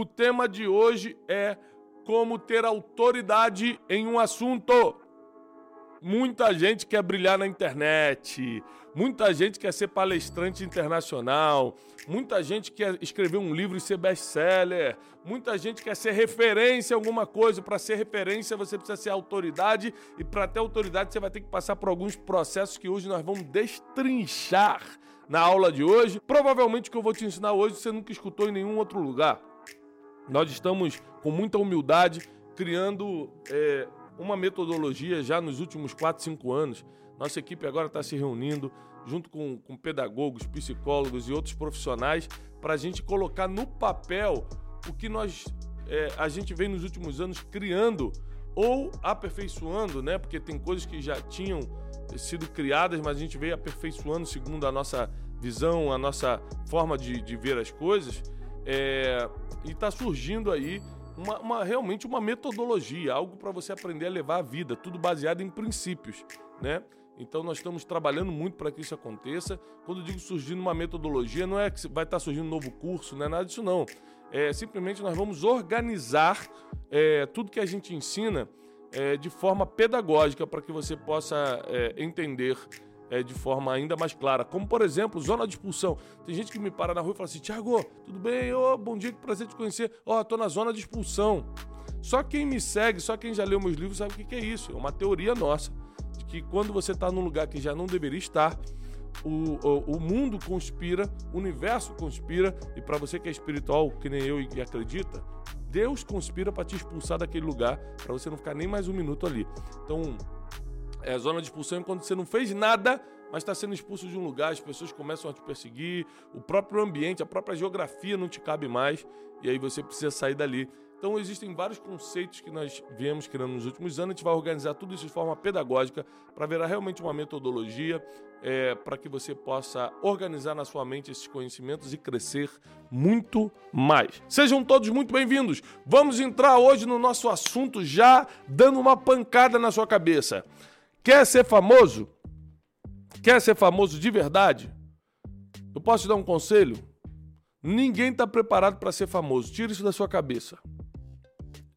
O tema de hoje é como ter autoridade em um assunto. Muita gente quer brilhar na internet, muita gente quer ser palestrante internacional, muita gente quer escrever um livro e ser best-seller, muita gente quer ser referência em alguma coisa. Para ser referência, você precisa ser autoridade, e para ter autoridade, você vai ter que passar por alguns processos que hoje nós vamos destrinchar na aula de hoje. Provavelmente o que eu vou te ensinar hoje você nunca escutou em nenhum outro lugar. Nós estamos com muita humildade criando é, uma metodologia já nos últimos 4, 5 anos. Nossa equipe agora está se reunindo junto com, com pedagogos, psicólogos e outros profissionais para a gente colocar no papel o que nós é, a gente vem nos últimos anos criando ou aperfeiçoando, né? Porque tem coisas que já tinham sido criadas, mas a gente veio aperfeiçoando segundo a nossa visão, a nossa forma de, de ver as coisas. É, e está surgindo aí uma, uma, realmente uma metodologia, algo para você aprender a levar a vida, tudo baseado em princípios, né? Então nós estamos trabalhando muito para que isso aconteça. Quando digo surgindo uma metodologia, não é que vai estar tá surgindo um novo curso, não é nada disso não. É simplesmente nós vamos organizar é, tudo que a gente ensina é, de forma pedagógica para que você possa é, entender é, de forma ainda mais clara. Como, por exemplo, zona de expulsão. Tem gente que me para na rua e fala assim: Tiago, tudo bem? Oh, bom dia, que prazer te conhecer. Ó, oh, tô na zona de expulsão. Só quem me segue, só quem já leu meus livros sabe o que é isso. É uma teoria nossa. De que quando você está num lugar que já não deveria estar, o, o, o mundo conspira, o universo conspira, e para você que é espiritual, que nem eu e acredita, Deus conspira para te expulsar daquele lugar, para você não ficar nem mais um minuto ali. Então, é, zona de expulsão quando você não fez nada, mas está sendo expulso de um lugar, as pessoas começam a te perseguir, o próprio ambiente, a própria geografia não te cabe mais, e aí você precisa sair dali. Então existem vários conceitos que nós viemos criando nos últimos anos. A gente vai organizar tudo isso de forma pedagógica para virar realmente uma metodologia é, para que você possa organizar na sua mente esses conhecimentos e crescer muito mais. Sejam todos muito bem-vindos. Vamos entrar hoje no nosso assunto já dando uma pancada na sua cabeça. Quer ser famoso? Quer ser famoso de verdade? Eu posso te dar um conselho? Ninguém está preparado para ser famoso. Tira isso da sua cabeça.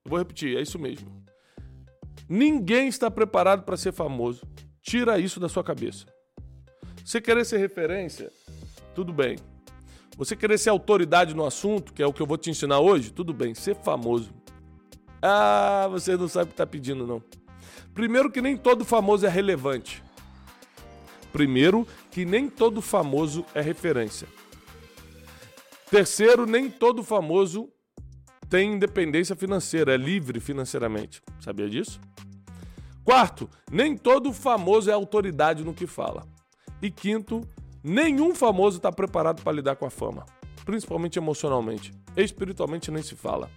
Eu vou repetir, é isso mesmo. Ninguém está preparado para ser famoso. Tira isso da sua cabeça. Você querer ser referência, tudo bem. Você querer ser autoridade no assunto, que é o que eu vou te ensinar hoje, tudo bem. Ser famoso. Ah, você não sabe o que está pedindo, não. Primeiro, que nem todo famoso é relevante. Primeiro, que nem todo famoso é referência. Terceiro, nem todo famoso tem independência financeira, é livre financeiramente. Sabia disso? Quarto, nem todo famoso é autoridade no que fala. E quinto, nenhum famoso está preparado para lidar com a fama, principalmente emocionalmente. Espiritualmente nem se fala.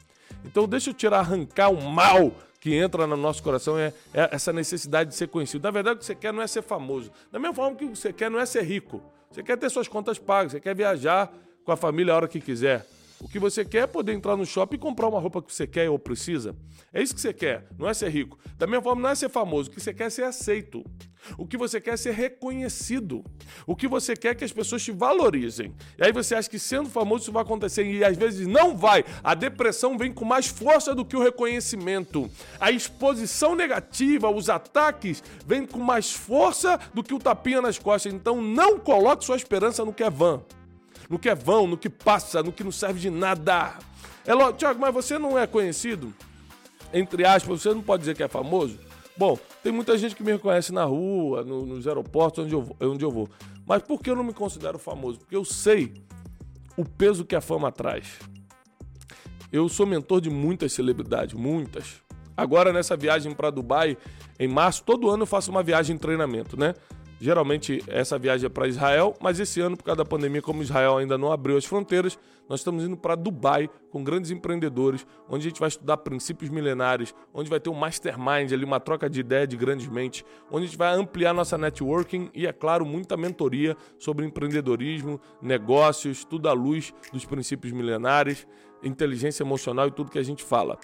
Então deixa eu tirar, arrancar o mal que entra no nosso coração é, é, essa necessidade de ser conhecido. Na verdade, o que você quer não é ser famoso. Da mesma forma que o que você quer não é ser rico. Você quer ter suas contas pagas, você quer viajar com a família a hora que quiser. O que você quer é poder entrar no shopping e comprar uma roupa que você quer ou precisa. É isso que você quer, não é ser rico. Da mesma forma, não é ser famoso. O que você quer é ser aceito. O que você quer é ser reconhecido. O que você quer é que as pessoas te valorizem. E aí você acha que sendo famoso isso vai acontecer e às vezes não vai. A depressão vem com mais força do que o reconhecimento. A exposição negativa, os ataques, vêm com mais força do que o tapinha nas costas. Então não coloque sua esperança no que é vã no que é vão, no que passa, no que não serve de nada. É lógico, Tiago, mas você não é conhecido? Entre aspas, você não pode dizer que é famoso? Bom, tem muita gente que me reconhece na rua, no, nos aeroportos, onde eu, onde eu vou. Mas por que eu não me considero famoso? Porque eu sei o peso que a fama traz. Eu sou mentor de muitas celebridades, muitas. Agora, nessa viagem para Dubai, em março, todo ano eu faço uma viagem de treinamento, né? Geralmente essa viagem é para Israel, mas esse ano, por causa da pandemia, como Israel ainda não abriu as fronteiras, nós estamos indo para Dubai com grandes empreendedores, onde a gente vai estudar princípios milenares, onde vai ter um mastermind ali, uma troca de ideia de grandes mentes, onde a gente vai ampliar nossa networking e, é claro, muita mentoria sobre empreendedorismo, negócios, tudo à luz dos princípios milenares, inteligência emocional e tudo que a gente fala.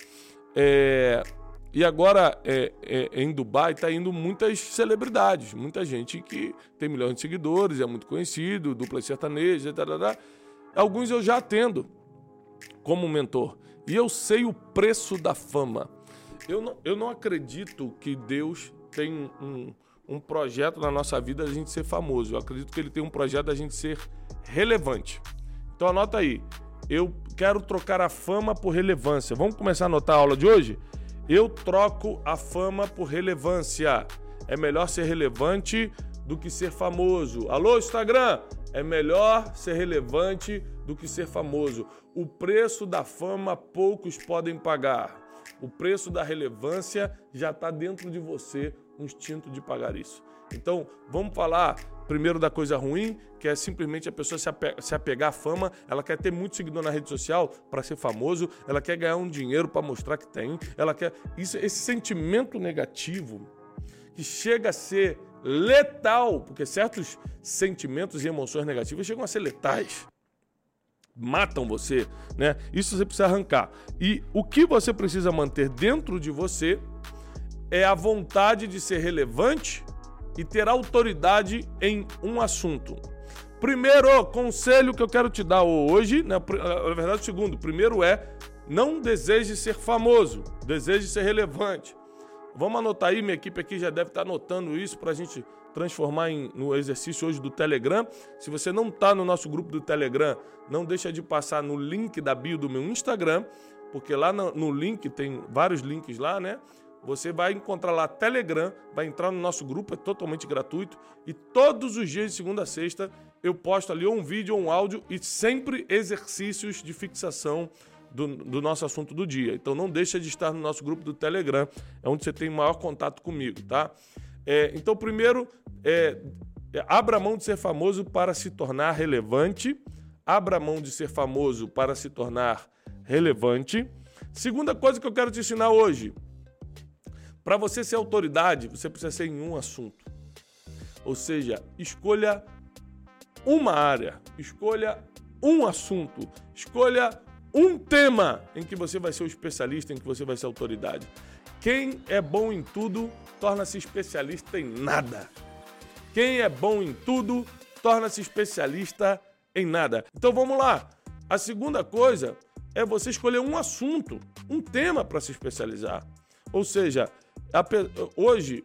É, e agora, é, é, em Dubai, está indo muitas celebridades, muita gente que tem milhões de seguidores, é muito conhecido, dupla sertaneja, tarará. alguns eu já atendo. como mentor. E eu sei o preço da fama. Eu não, eu não acredito que Deus tem um, um projeto na nossa vida da gente ser famoso. Eu acredito que Ele tem um projeto da gente ser relevante. Então anota aí. Eu quero trocar a fama por relevância. Vamos começar a anotar a aula de hoje? Eu troco a fama por relevância. É melhor ser relevante do que ser famoso. Alô, Instagram? É melhor ser relevante do que ser famoso. O preço da fama poucos podem pagar. O preço da relevância já está dentro de você, um instinto de pagar isso. Então, vamos falar primeiro da coisa ruim, que é simplesmente a pessoa se apegar à fama, ela quer ter muito seguidor na rede social para ser famoso, ela quer ganhar um dinheiro para mostrar que tem, ela quer isso, esse sentimento negativo que chega a ser letal, porque certos sentimentos e emoções negativas chegam a ser letais. Matam você, né? Isso você precisa arrancar. E o que você precisa manter dentro de você é a vontade de ser relevante e ter autoridade em um assunto. Primeiro conselho que eu quero te dar hoje, né, na verdade, segundo, primeiro é não deseje ser famoso, deseje ser relevante. Vamos anotar aí, minha equipe aqui já deve estar anotando isso para a gente transformar em, no exercício hoje do Telegram. Se você não está no nosso grupo do Telegram, não deixa de passar no link da bio do meu Instagram, porque lá no, no link tem vários links lá, né? Você vai encontrar lá Telegram, vai entrar no nosso grupo, é totalmente gratuito. E todos os dias, de segunda a sexta, eu posto ali um vídeo ou um áudio e sempre exercícios de fixação do, do, nosso assunto do dia. Então não deixa de estar no nosso grupo do Telegram, é onde você tem maior contato comigo, tá? É, então, primeiro, é, é, abra mão de ser famoso para se tornar relevante. Abra mão de ser famoso para se tornar relevante. Segunda coisa que eu quero te ensinar hoje, para você ser autoridade, você precisa ser em um assunto. Ou seja, escolha uma área, escolha um assunto, escolha um tema em que você vai ser o especialista, em que você vai ser autoridade. Quem é bom em tudo torna-se especialista em nada. Quem é bom em tudo torna-se especialista em nada. Então vamos lá. A segunda coisa é você escolher um assunto, um tema para se especializar. Ou seja, hoje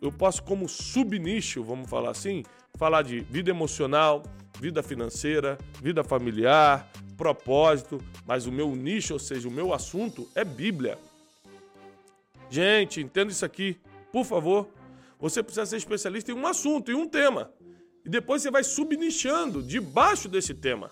eu posso, como subnicho, vamos falar assim, falar de vida emocional, vida financeira, vida familiar, propósito, mas o meu nicho, ou seja, o meu assunto é Bíblia. Gente, entenda isso aqui, por favor. Você precisa ser especialista em um assunto, em um tema. E depois você vai subnichando debaixo desse tema.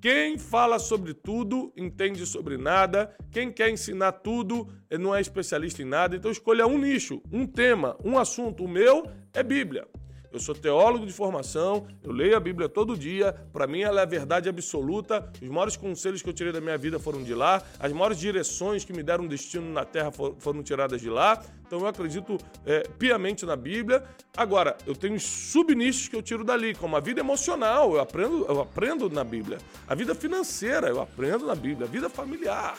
Quem fala sobre tudo entende sobre nada. Quem quer ensinar tudo não é especialista em nada. Então escolha um nicho, um tema, um assunto. O meu é Bíblia. Eu sou teólogo de formação, eu leio a Bíblia todo dia, para mim ela é a verdade absoluta. Os maiores conselhos que eu tirei da minha vida foram de lá, as maiores direções que me deram destino na terra foram tiradas de lá. Então eu acredito é, piamente na Bíblia. Agora, eu tenho subnichos que eu tiro dali, como a vida emocional, eu aprendo, eu aprendo na Bíblia. A vida financeira, eu aprendo na Bíblia. A vida familiar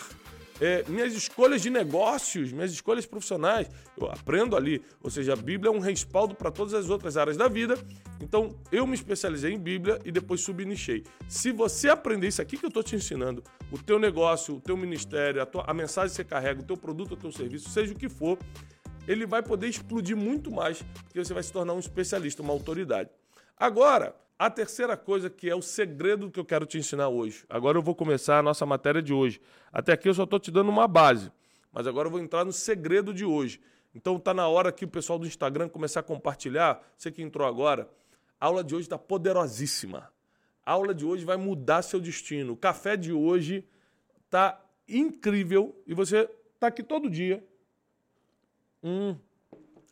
é, minhas escolhas de negócios, minhas escolhas profissionais, eu aprendo ali. Ou seja, a Bíblia é um respaldo para todas as outras áreas da vida. Então, eu me especializei em Bíblia e depois subnichei. Se você aprender isso aqui que eu estou te ensinando, o teu negócio, o teu ministério, a, tua, a mensagem que você carrega, o teu produto, o teu serviço, seja o que for, ele vai poder explodir muito mais, porque você vai se tornar um especialista, uma autoridade. Agora, a terceira coisa que é o segredo que eu quero te ensinar hoje. Agora eu vou começar a nossa matéria de hoje. Até aqui eu só estou te dando uma base, mas agora eu vou entrar no segredo de hoje. Então tá na hora que o pessoal do Instagram começar a compartilhar. Você que entrou agora, a aula de hoje está poderosíssima. A aula de hoje vai mudar seu destino. O café de hoje tá incrível e você tá aqui todo dia. Hum,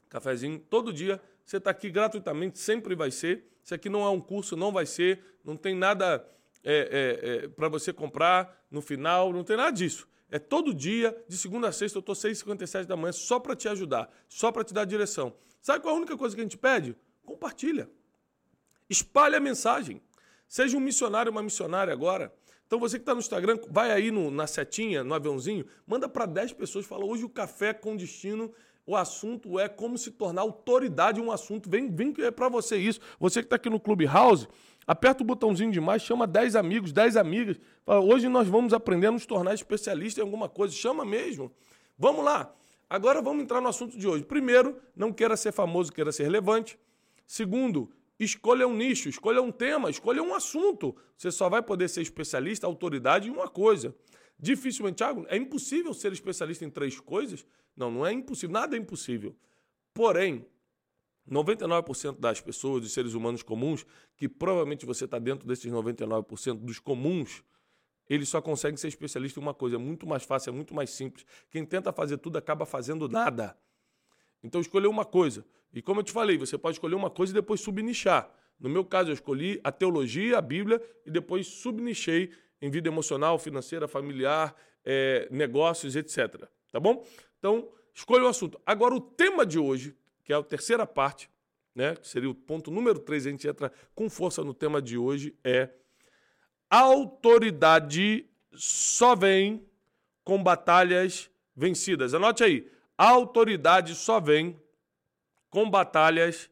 cafezinho todo dia. Você está aqui gratuitamente, sempre vai ser. Isso aqui não é um curso, não vai ser, não tem nada é, é, é, para você comprar no final, não tem nada disso. É todo dia, de segunda a sexta, eu estou 6h57 da manhã só para te ajudar, só para te dar direção. Sabe qual é a única coisa que a gente pede? Compartilha. Espalhe a mensagem. Seja um missionário, uma missionária agora. Então você que está no Instagram, vai aí no, na setinha, no aviãozinho, manda para 10 pessoas, fala hoje o café com destino o assunto é como se tornar autoridade em um assunto. Vem, vem é para você isso. Você que está aqui no Clubhouse, aperta o botãozinho de mais, chama 10 amigos, 10 amigas. Fala, hoje nós vamos aprender a nos tornar especialistas em alguma coisa. Chama mesmo. Vamos lá. Agora vamos entrar no assunto de hoje. Primeiro, não queira ser famoso, queira ser relevante. Segundo, escolha um nicho, escolha um tema, escolha um assunto. Você só vai poder ser especialista, autoridade em uma coisa. Dificilmente, Thiago, é impossível ser especialista em três coisas? Não, não é impossível, nada é impossível. Porém, 99% das pessoas, dos seres humanos comuns, que provavelmente você está dentro desses 99% dos comuns, eles só conseguem ser especialista em uma coisa. É muito mais fácil, é muito mais simples. Quem tenta fazer tudo acaba fazendo nada. Então, escolher uma coisa. E como eu te falei, você pode escolher uma coisa e depois subnichar. No meu caso, eu escolhi a teologia, a Bíblia, e depois subnichei em vida emocional, financeira, familiar, é, negócios, etc. Tá bom? Então, escolha o assunto. Agora, o tema de hoje, que é a terceira parte, né, que seria o ponto número 3, a gente entra com força no tema de hoje, é autoridade só vem com batalhas vencidas. Anote aí, autoridade só vem com batalhas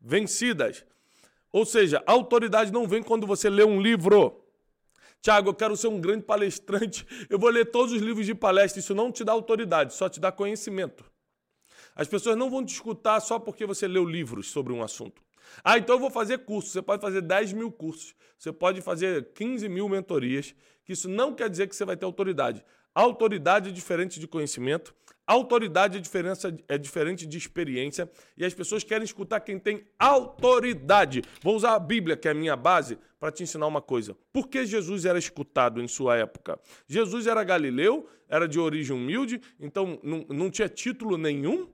vencidas. Ou seja, autoridade não vem quando você lê um livro. Tiago, eu quero ser um grande palestrante, eu vou ler todos os livros de palestra. Isso não te dá autoridade, só te dá conhecimento. As pessoas não vão te escutar só porque você leu livros sobre um assunto. Ah, então eu vou fazer curso. Você pode fazer 10 mil cursos. Você pode fazer 15 mil mentorias. Que isso não quer dizer que você vai ter autoridade. Autoridade é diferente de conhecimento. Autoridade é, diferença, é diferente de experiência. E as pessoas querem escutar quem tem autoridade. Vou usar a Bíblia, que é a minha base, para te ensinar uma coisa. Por que Jesus era escutado em sua época? Jesus era galileu, era de origem humilde, então não, não tinha título nenhum.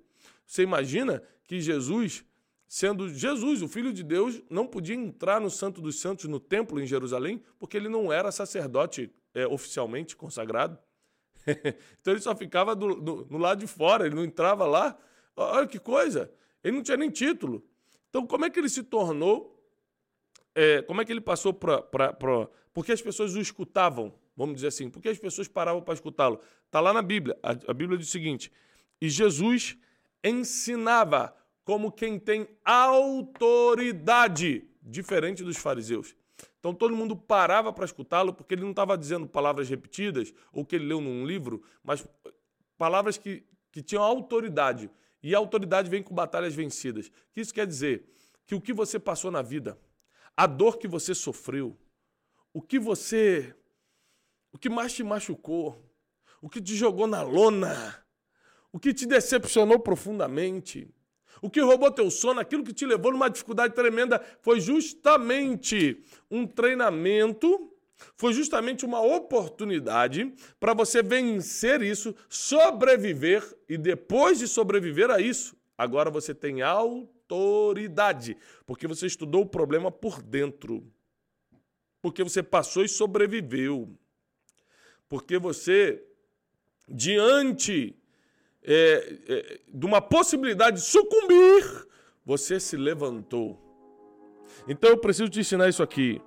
Você imagina que Jesus, sendo Jesus, o Filho de Deus, não podia entrar no Santo dos Santos, no templo em Jerusalém, porque ele não era sacerdote é, oficialmente consagrado. então ele só ficava do, do, no lado de fora, ele não entrava lá. Olha que coisa! Ele não tinha nem título. Então, como é que ele se tornou? É, como é que ele passou para. Porque as pessoas o escutavam, vamos dizer assim. Porque as pessoas paravam para escutá-lo. Está lá na Bíblia. A, a Bíblia diz o seguinte: E Jesus ensinava como quem tem autoridade, diferente dos fariseus. Então todo mundo parava para escutá-lo porque ele não estava dizendo palavras repetidas ou que ele leu num livro, mas palavras que, que tinham autoridade. E a autoridade vem com batalhas vencidas. Que isso quer dizer? Que o que você passou na vida, a dor que você sofreu, o que você. O que mais te machucou, o que te jogou na lona, o que te decepcionou profundamente, o que roubou teu sono, aquilo que te levou numa dificuldade tremenda, foi justamente um treinamento, foi justamente uma oportunidade para você vencer isso, sobreviver e depois de sobreviver a isso, agora você tem autoridade, porque você estudou o problema por dentro. Porque você passou e sobreviveu. Porque você diante é, é, de uma possibilidade de sucumbir, você se levantou. Então eu preciso te ensinar isso aqui.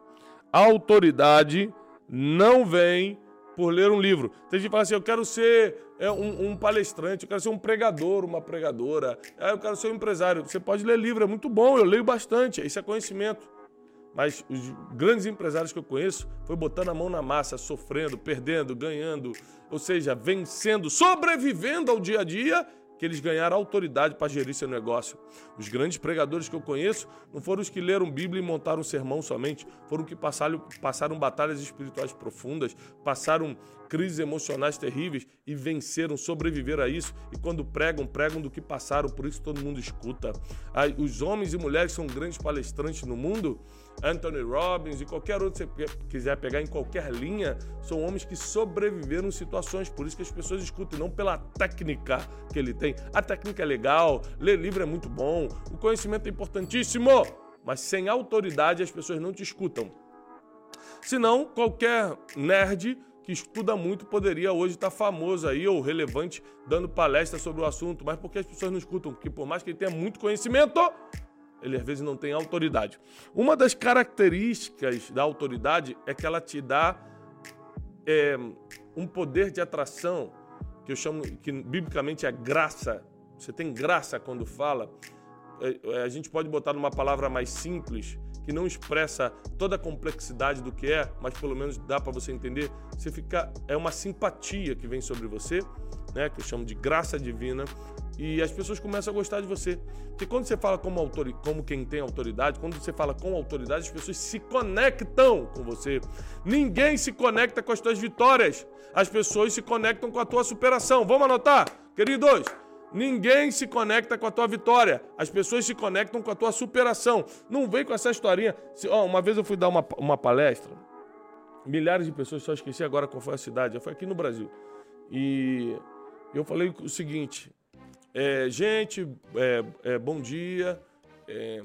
A autoridade não vem por ler um livro. Tem gente que fala assim: eu quero ser é, um, um, palestrante, eu quero ser um pregador, uma pregadora, é, eu quero ser um empresário. Você pode ler livro, é muito bom, eu leio bastante, isso é conhecimento. Mas os grandes empresários que eu conheço foi botando a mão na massa, sofrendo, perdendo, ganhando, ou seja, vencendo, sobrevivendo ao dia a dia, que eles ganharam autoridade para gerir seu negócio. Os grandes pregadores que eu conheço não foram os que leram Bíblia e montaram um sermão somente, foram os que passaram, passaram batalhas espirituais profundas, passaram crises emocionais terríveis e venceram, sobreviveram a isso. E quando pregam, pregam do que passaram, por isso todo mundo escuta. Os homens e mulheres que são grandes palestrantes no mundo Anthony Robbins e qualquer outro que você quiser pegar em qualquer linha, são homens que sobreviveram situações. Por isso que as pessoas escutam, não pela técnica que ele tem. A técnica é legal, ler livro é muito bom, o conhecimento é importantíssimo, mas sem autoridade as pessoas não te escutam. Senão, qualquer nerd que estuda muito poderia hoje estar famoso aí ou relevante dando palestra sobre o assunto, mas porque as pessoas não escutam? Porque por mais que ele tenha muito conhecimento, ele às vezes não tem autoridade. Uma das características da autoridade é que ela te dá é, um poder de atração, que eu chamo, que biblicamente é graça. Você tem graça quando fala. É, é, a gente pode botar numa palavra mais simples, que não expressa toda a complexidade do que é, mas pelo menos dá para você entender. Você fica é uma simpatia que vem sobre você, né, que eu chamo de graça divina, e as pessoas começam a gostar de você. Porque quando você fala como, autor, como quem tem autoridade, quando você fala com autoridade, as pessoas se conectam com você. Ninguém se conecta com as tuas vitórias. As pessoas se conectam com a tua superação. Vamos anotar, queridos? Ninguém se conecta com a tua vitória. As pessoas se conectam com a tua superação. Não vem com essa historinha. Se, ó, uma vez eu fui dar uma, uma palestra, milhares de pessoas, só esqueci agora qual foi a cidade, foi aqui no Brasil. E eu falei o seguinte: é, gente, é, é, bom dia. É,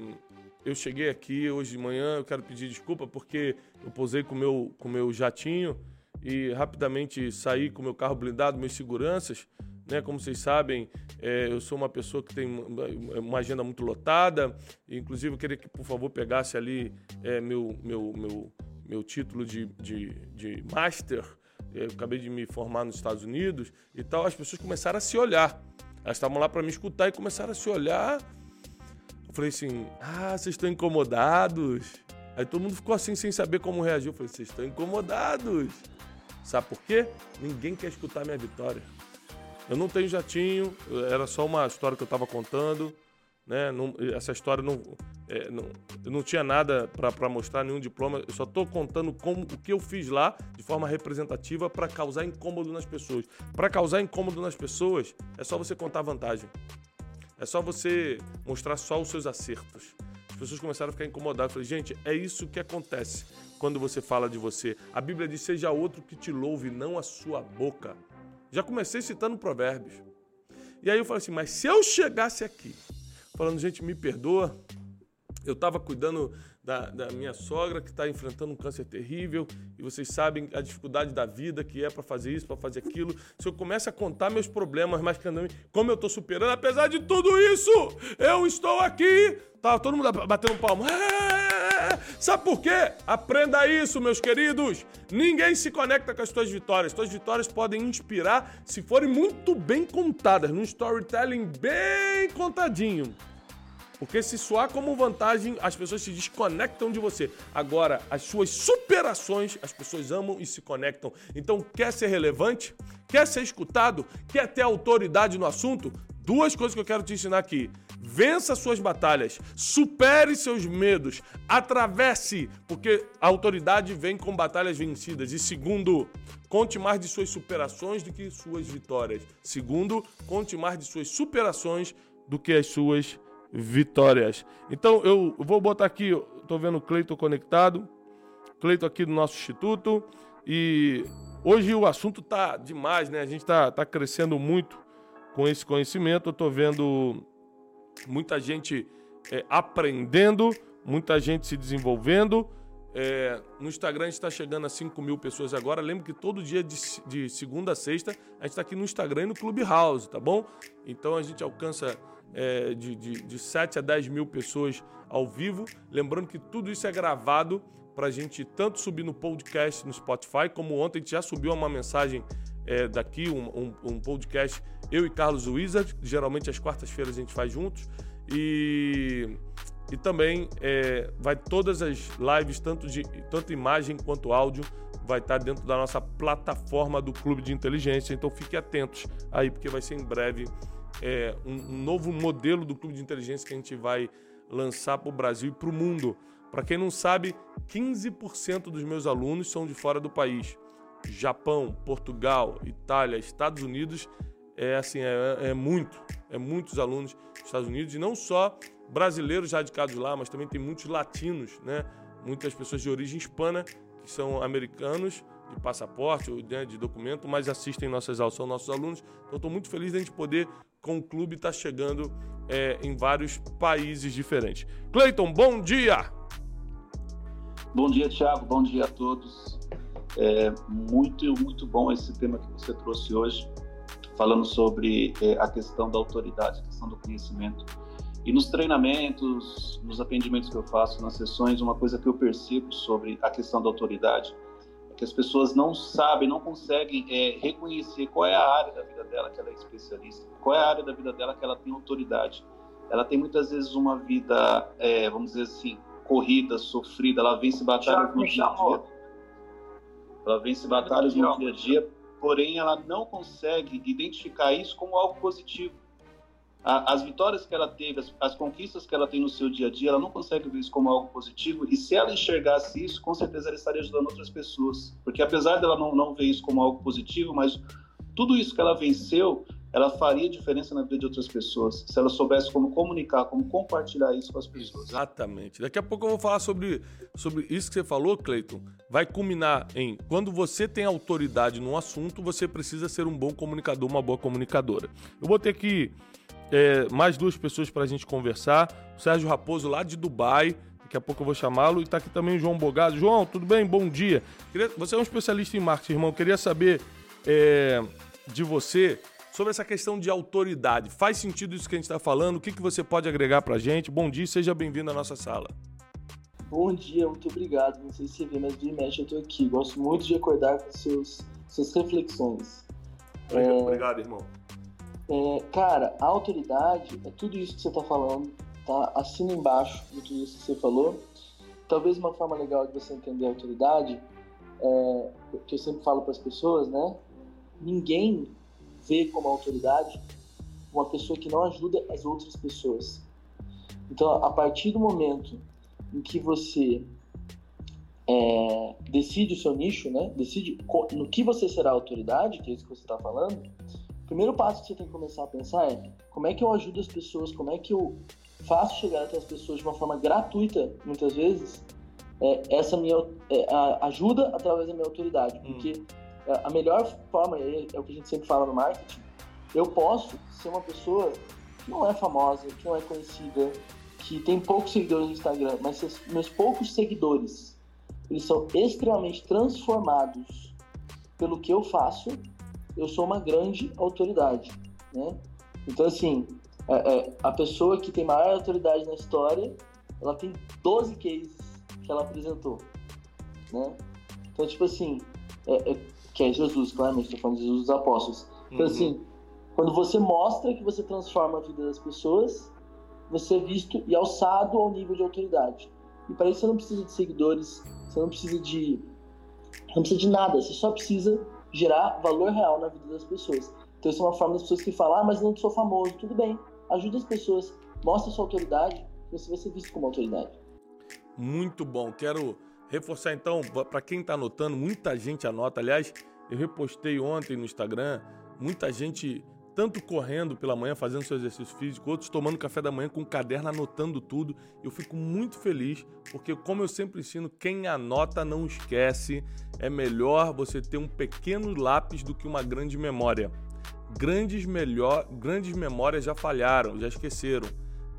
eu cheguei aqui hoje de manhã, eu quero pedir desculpa porque eu posei com meu, o com meu jatinho e rapidamente saí com meu carro blindado, meus seguranças. Né? Como vocês sabem, é, eu sou uma pessoa que tem uma agenda muito lotada. Inclusive, eu queria que, por favor, pegasse ali é, meu, meu, meu, meu título de, de, de master. Eu acabei de me formar nos Estados Unidos e tal. As pessoas começaram a se olhar. Elas estavam lá para me escutar e começaram a se olhar. Eu falei assim: Ah, vocês estão incomodados? Aí todo mundo ficou assim, sem saber como reagir. Eu falei: Vocês estão incomodados. Sabe por quê? Ninguém quer escutar minha vitória. Eu não tenho jatinho, era só uma história que eu estava contando. Né? Essa história não, é, não, eu não tinha nada para mostrar, nenhum diploma. Eu só estou contando como, o que eu fiz lá de forma representativa para causar incômodo nas pessoas. Para causar incômodo nas pessoas, é só você contar vantagem. É só você mostrar só os seus acertos. As pessoas começaram a ficar incomodadas. Eu falei, gente, é isso que acontece quando você fala de você. A Bíblia diz: seja outro que te louve, não a sua boca. Já comecei citando provérbios. E aí eu falei assim, mas se eu chegasse aqui, falando, gente, me perdoa, eu estava cuidando da, da, minha sogra que está enfrentando um câncer terrível e vocês sabem a dificuldade da vida que é para fazer isso, para fazer aquilo. Se eu começo a contar meus problemas, mas como eu estou superando, apesar de tudo isso, eu estou aqui. Tá todo mundo batendo palma. É! Sabe por quê? Aprenda isso, meus queridos. Ninguém se conecta com as tuas vitórias. Tuas vitórias podem inspirar se forem muito bem contadas, num storytelling bem contadinho. Porque se soar como vantagem, as pessoas se desconectam de você. Agora, as suas superações, as pessoas amam e se conectam. Então, quer ser relevante? Quer ser escutado? Quer ter autoridade no assunto? Duas coisas que eu quero te ensinar aqui. Vença suas batalhas, supere seus medos, atravesse, porque a autoridade vem com batalhas vencidas. E segundo, conte mais de suas superações do que suas vitórias. Segundo, conte mais de suas superações do que as suas vitórias vitórias. Então eu vou botar aqui, estou vendo o Cleiton conectado, Cleiton aqui do nosso instituto e hoje o assunto tá demais, né? A gente tá, tá crescendo muito com esse conhecimento. Eu estou vendo muita gente é, aprendendo, muita gente se desenvolvendo. É, no Instagram a gente está chegando a 5 mil pessoas agora. Lembro que todo dia de, de segunda a sexta a gente está aqui no Instagram e no Clubhouse, tá bom? Então a gente alcança é, de, de, de 7 a 10 mil pessoas ao vivo. Lembrando que tudo isso é gravado para a gente tanto subir no podcast no Spotify, como ontem a gente já subiu uma mensagem é, daqui, um, um, um, podcast, eu e Carlos Wizard, geralmente às quartas-feiras a gente faz juntos. E, e também é, vai todas as lives, tanto, de, tanto imagem quanto áudio, vai estar dentro da nossa plataforma do Clube de Inteligência. Então fiquem atentos aí, porque vai ser em breve é, um, um novo modelo do clube de inteligência que a gente vai lançar para o Brasil e para o mundo. Para quem não sabe, 15% dos meus alunos são de fora do país. Japão, Portugal, Itália, Estados Unidos, é assim, é, é muito, é muitos alunos dos Estados Unidos e não só brasileiros radicados lá, mas também tem muitos latinos, né? Muitas pessoas de origem hispana que são americanos de passaporte ou né, de documento, mas assistem nossas aulas, são nossos alunos. Então, estou muito feliz de a gente poder com o clube está chegando é, em vários países diferentes. Cleiton, bom dia! Bom dia, Thiago. Bom dia a todos. É muito, muito bom esse tema que você trouxe hoje, falando sobre é, a questão da autoridade, a questão do conhecimento. E nos treinamentos, nos atendimentos que eu faço, nas sessões, uma coisa que eu percebo sobre a questão da autoridade que as pessoas não sabem, não conseguem é, reconhecer qual é a área da vida dela que ela é especialista, qual é a área da vida dela que ela tem autoridade. Ela tem muitas vezes uma vida, é, vamos dizer assim, corrida, sofrida, ela vence batalhas no dia a dia. Ela vence batalhas no dia a dia, porém ela não consegue identificar isso como algo positivo as vitórias que ela teve, as, as, conquistas que ela tem no seu dia a dia, ela não consegue ver isso como algo positivo. E se ela enxergasse isso, com certeza ela estaria ajudando outras pessoas. Porque apesar dela não, não ver isso como algo positivo, mas tudo isso que ela venceu, ela faria diferença na vida de outras pessoas. Se ela soubesse como comunicar, como compartilhar isso com as pessoas. Exatamente. Daqui a pouco eu vou falar sobre, sobre isso que você falou, Cleiton. Vai culminar em quando você tem autoridade num assunto, você precisa ser um bom comunicador, uma boa comunicadora. Eu vou ter que é, mais duas pessoas para a gente conversar. O Sérgio Raposo, lá de Dubai. Daqui a pouco eu vou chamá-lo. E está aqui também o João Bogado. João, tudo bem? Bom dia. Você é um especialista em marketing, irmão. Queria saber é, de você sobre essa questão de autoridade. Faz sentido isso que a gente está falando? O que, que você pode agregar para a gente? Bom dia, seja bem-vindo à nossa sala. Bom dia, muito obrigado. Não sei se você vê, mas de mexe eu estou aqui. Gosto muito de acordar com seus, suas reflexões. Obrigado, é... obrigado irmão. É, cara, a autoridade é tudo isso que você está falando, tá? Assina embaixo de tudo isso que você falou. Talvez uma forma legal de você entender a autoridade, é, que eu sempre falo para as pessoas, né? Ninguém vê como autoridade uma pessoa que não ajuda as outras pessoas. Então, a partir do momento em que você é, decide o seu nicho, né? Decide no que você será autoridade, que é isso que você está falando, primeiro passo que você tem que começar a pensar é como é que eu ajudo as pessoas, como é que eu faço chegar até as pessoas de uma forma gratuita, muitas vezes, é, essa minha é, ajuda através da minha autoridade. Hum. Porque é, a melhor forma, é, é o que a gente sempre fala no marketing, eu posso ser uma pessoa que não é famosa, que não é conhecida, que tem poucos seguidores no Instagram, mas meus poucos seguidores, eles são extremamente transformados pelo que eu faço eu sou uma grande autoridade, né? Então, assim, é, é, a pessoa que tem maior autoridade na história, ela tem 12 cases que ela apresentou, né? Então, tipo assim, é, é que é Jesus, claramente, estou falando de Jesus dos apóstolos. Então, uhum. assim, quando você mostra que você transforma a vida das pessoas, você é visto e alçado ao nível de autoridade. E para isso você não precisa de seguidores, você não precisa de não precisa de nada, você só precisa gerar valor real na vida das pessoas. Então, isso é uma forma das pessoas que falam, ah, mas não sou famoso. Tudo bem, ajuda as pessoas, mostra sua autoridade, você vai ser visto como autoridade. Muito bom. Quero reforçar então, para quem está anotando, muita gente anota. Aliás, eu repostei ontem no Instagram, muita gente tanto correndo pela manhã, fazendo seu exercício físico, outros tomando café da manhã com um caderno, anotando tudo. Eu fico muito feliz, porque, como eu sempre ensino, quem anota não esquece. É melhor você ter um pequeno lápis do que uma grande memória. Grandes, melhor, grandes memórias já falharam, já esqueceram.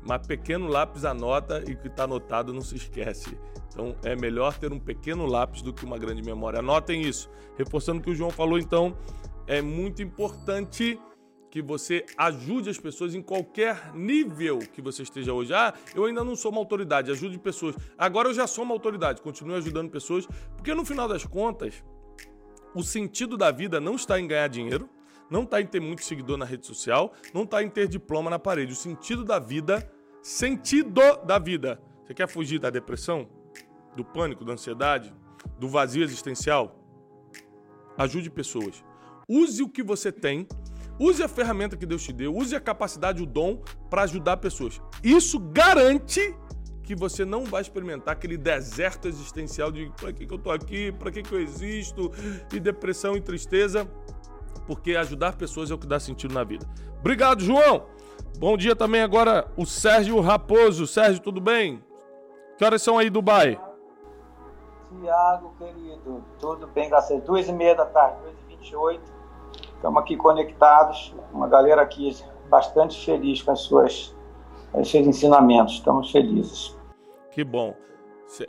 Mas pequeno lápis anota e que está anotado não se esquece. Então é melhor ter um pequeno lápis do que uma grande memória. Anotem isso. Reforçando o que o João falou, então, é muito importante que você ajude as pessoas em qualquer nível que você esteja hoje. Ah, eu ainda não sou uma autoridade, ajude pessoas. Agora eu já sou uma autoridade, continue ajudando pessoas, porque no final das contas, o sentido da vida não está em ganhar dinheiro, não está em ter muito seguidor na rede social, não está em ter diploma na parede. O sentido da vida, sentido da vida. Você quer fugir da depressão, do pânico, da ansiedade, do vazio existencial? Ajude pessoas. Use o que você tem Use a ferramenta que Deus te deu, use a capacidade, o dom para ajudar pessoas. Isso garante que você não vai experimentar aquele deserto existencial de para que, que eu tô aqui, para que, que eu existo, e depressão e tristeza, porque ajudar pessoas é o que dá sentido na vida. Obrigado, João! Bom dia também agora o Sérgio Raposo. Sérgio, tudo bem? Que horas são aí, Dubai? Tiago, querido, tudo bem, graças a Deus. Duas e meia da tarde, duas e vinte e oito. Estamos aqui conectados, uma galera aqui bastante feliz com as suas, os seus ensinamentos. Estamos felizes. Que bom.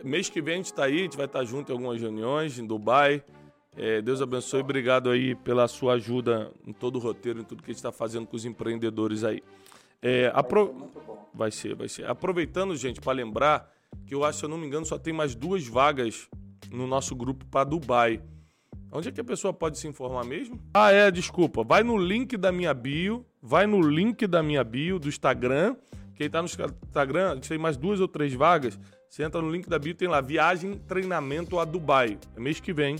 Mês que vem a gente está aí, a gente vai estar tá junto em algumas reuniões em Dubai. É, Deus abençoe, obrigado aí pela sua ajuda em todo o roteiro, em tudo que a gente está fazendo com os empreendedores aí. É, apro... vai ser, vai ser. Aproveitando, gente, para lembrar que eu acho, se eu não me engano, só tem mais duas vagas no nosso grupo para Dubai. Onde é que a pessoa pode se informar mesmo? Ah, é, desculpa. Vai no link da minha bio, vai no link da minha bio do Instagram. Quem tá no Instagram, tem mais duas ou três vagas. Você entra no link da bio, tem lá viagem, treinamento a Dubai. É mês que vem.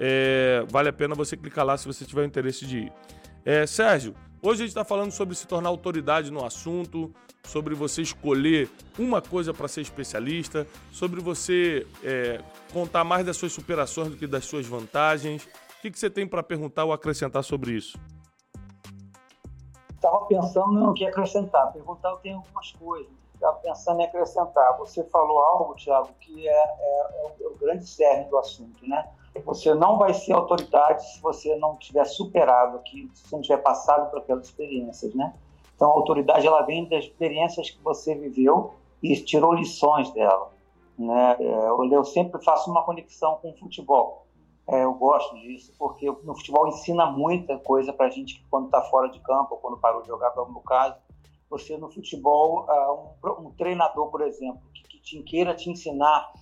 É, vale a pena você clicar lá se você tiver interesse de ir. É, Sérgio, hoje a gente está falando sobre se tornar autoridade no assunto, sobre você escolher uma coisa para ser especialista, sobre você é, contar mais das suas superações do que das suas vantagens. O que, que você tem para perguntar ou acrescentar sobre isso? Estava pensando no que acrescentar. Perguntar eu tenho algumas coisas. Estava pensando em acrescentar. Você falou algo, Tiago, que é, é, é o grande cerne do assunto, né? Você não vai ser autoridade se você não tiver superado aquilo, se não tiver passado por aquelas experiências, né? Então, a autoridade ela vem das experiências que você viveu e tirou lições dela. Né? É, eu sempre faço uma conexão com o futebol. É, eu gosto disso porque no futebol ensina muita coisa para a gente quando está fora de campo ou quando parou de jogar, como no caso. Você no futebol, ah, um, um treinador, por exemplo, que, que te queira te ensinar